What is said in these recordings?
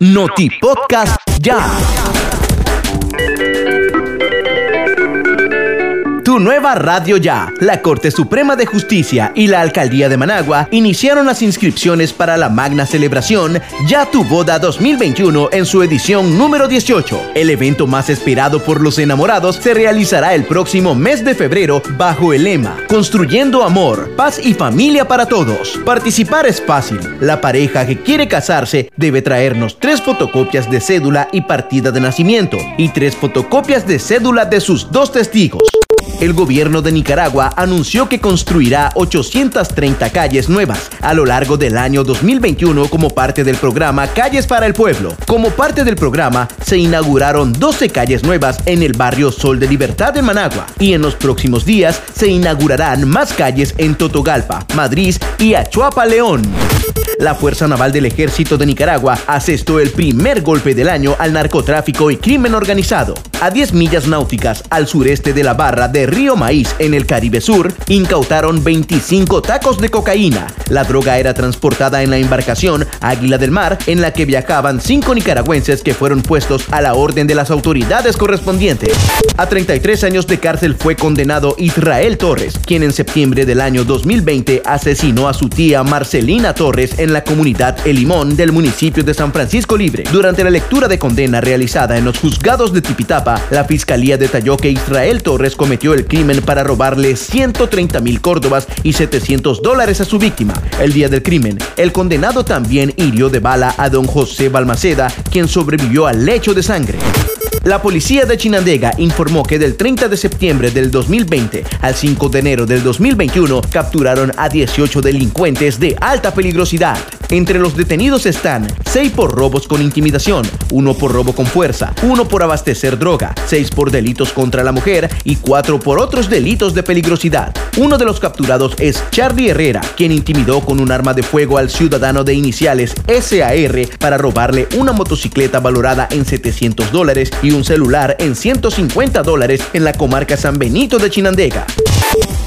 Noti Podcast Ya. Tu nueva radio ya. La Corte Suprema de Justicia y la Alcaldía de Managua iniciaron las inscripciones para la magna celebración Ya tu boda 2021 en su edición número 18. El evento más esperado por los enamorados se realizará el próximo mes de febrero bajo el lema Construyendo amor, paz y familia para todos. Participar es fácil. La pareja que quiere casarse debe traernos tres fotocopias de cédula y partida de nacimiento y tres fotocopias de cédula de sus dos testigos el gobierno de Nicaragua anunció que construirá 830 calles nuevas a lo largo del año 2021 como parte del programa Calles para el Pueblo. Como parte del programa, se inauguraron 12 calles nuevas en el barrio Sol de Libertad de Managua y en los próximos días se inaugurarán más calles en Totogalpa, Madrid y Achuapa, León. La Fuerza Naval del Ejército de Nicaragua asestó el primer golpe del año al narcotráfico y crimen organizado. A 10 millas náuticas al sureste de la barra de Río Maíz, en el Caribe Sur, incautaron 25 tacos de cocaína. La droga era transportada en la embarcación Águila del Mar, en la que viajaban cinco nicaragüenses que fueron puestos a la orden de las autoridades correspondientes. A 33 años de cárcel fue condenado Israel Torres, quien en septiembre del año 2020 asesinó a su tía Marcelina Torres en la comunidad El Limón del municipio de San Francisco Libre. Durante la lectura de condena realizada en los juzgados de Tipitapa, la fiscalía detalló que Israel Torres cometió el crimen para robarle 130 mil córdobas y 700 dólares a su víctima. El día del crimen, el condenado también hirió de bala a don José Balmaceda, quien sobrevivió al lecho de sangre. La policía de Chinandega informó que del 30 de septiembre del 2020 al 5 de enero del 2021 capturaron a 18 delincuentes de alta peligrosidad. Entre los detenidos están 6 por robos con intimidación, 1 por robo con fuerza, 1 por abastecer droga, 6 por delitos contra la mujer y 4 por otros delitos de peligrosidad. Uno de los capturados es Charlie Herrera, quien intimidó con un arma de fuego al ciudadano de iniciales SAR para robarle una motocicleta valorada en 700 dólares y un celular en 150 dólares en la comarca San Benito de Chinandega.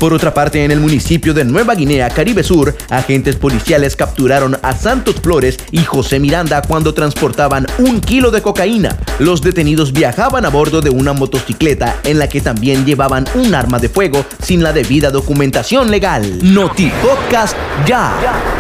Por otra parte, en el municipio de Nueva Guinea, Caribe Sur, agentes policiales capturaron a Santos Flores y José Miranda cuando transportaban un kilo de cocaína. Los detenidos viajaban a bordo de una motocicleta en la que también llevaban un arma de fuego sin la debida documentación legal. Noti Podcast ya.